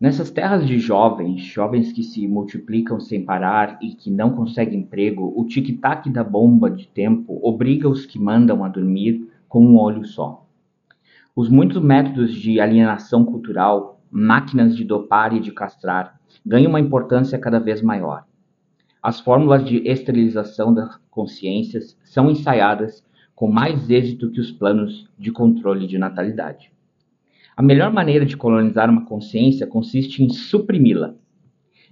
Nessas terras de jovens, jovens que se multiplicam sem parar e que não conseguem emprego, o tic-tac da bomba de tempo obriga os que mandam a dormir com um olho só. Os muitos métodos de alienação cultural, máquinas de dopar e de castrar, ganham uma importância cada vez maior. As fórmulas de esterilização das consciências são ensaiadas com mais êxito que os planos de controle de natalidade. A melhor maneira de colonizar uma consciência consiste em suprimi-la.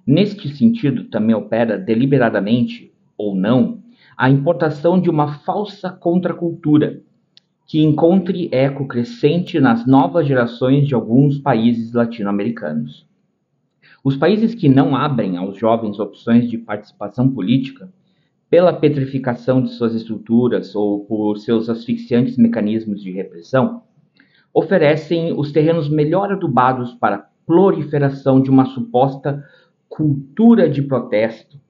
Neste sentido, também opera deliberadamente, ou não, a importação de uma falsa contracultura que encontre eco crescente nas novas gerações de alguns países latino-americanos. Os países que não abrem aos jovens opções de participação política pela petrificação de suas estruturas ou por seus asfixiantes mecanismos de repressão, oferecem os terrenos melhor adubados para a proliferação de uma suposta cultura de protesto,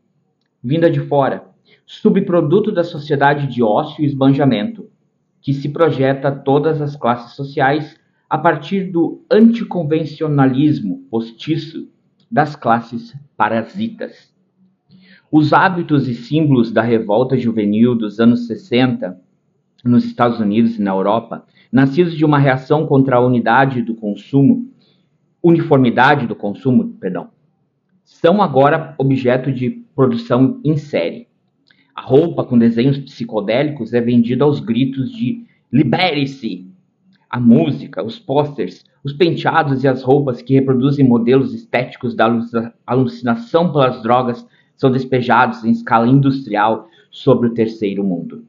vinda de fora, subproduto da sociedade de ócio e esbanjamento, que se projeta a todas as classes sociais a partir do anticonvencionalismo postiço das classes parasitas. Os hábitos e símbolos da revolta juvenil dos anos 60 nos Estados Unidos e na Europa, nascidos de uma reação contra a unidade do consumo, uniformidade do consumo, perdão, são agora objeto de produção em série. A roupa com desenhos psicodélicos é vendida aos gritos de libere-se. A música, os posters, os penteados e as roupas que reproduzem modelos estéticos da alucinação pelas drogas são despejados em escala industrial sobre o terceiro mundo.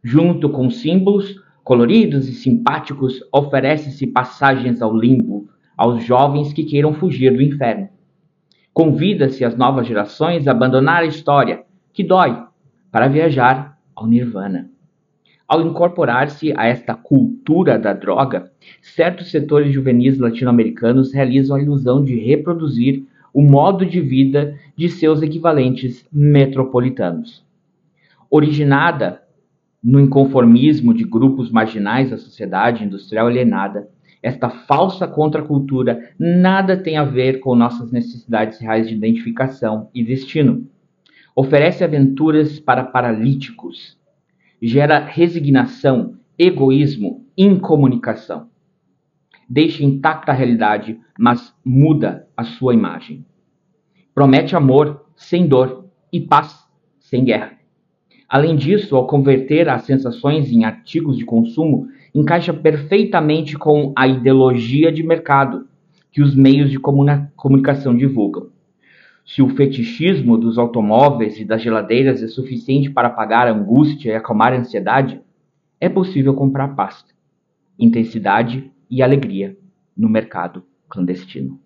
Junto com símbolos coloridos e simpáticos, oferece-se passagens ao limbo aos jovens que queiram fugir do inferno. Convida-se as novas gerações a abandonar a história, que dói, para viajar ao nirvana. Ao incorporar-se a esta cultura da droga, certos setores juvenis latino-americanos realizam a ilusão de reproduzir o modo de vida de seus equivalentes metropolitanos. Originada no inconformismo de grupos marginais da sociedade industrial alienada, esta falsa contracultura nada tem a ver com nossas necessidades reais de identificação e destino. Oferece aventuras para paralíticos, gera resignação, egoísmo, incomunicação deixa intacta a realidade, mas muda a sua imagem. Promete amor sem dor e paz sem guerra. Além disso, ao converter as sensações em artigos de consumo, encaixa perfeitamente com a ideologia de mercado que os meios de comunicação divulgam. Se o fetichismo dos automóveis e das geladeiras é suficiente para apagar a angústia e acalmar a ansiedade, é possível comprar paz, intensidade e alegria no mercado clandestino.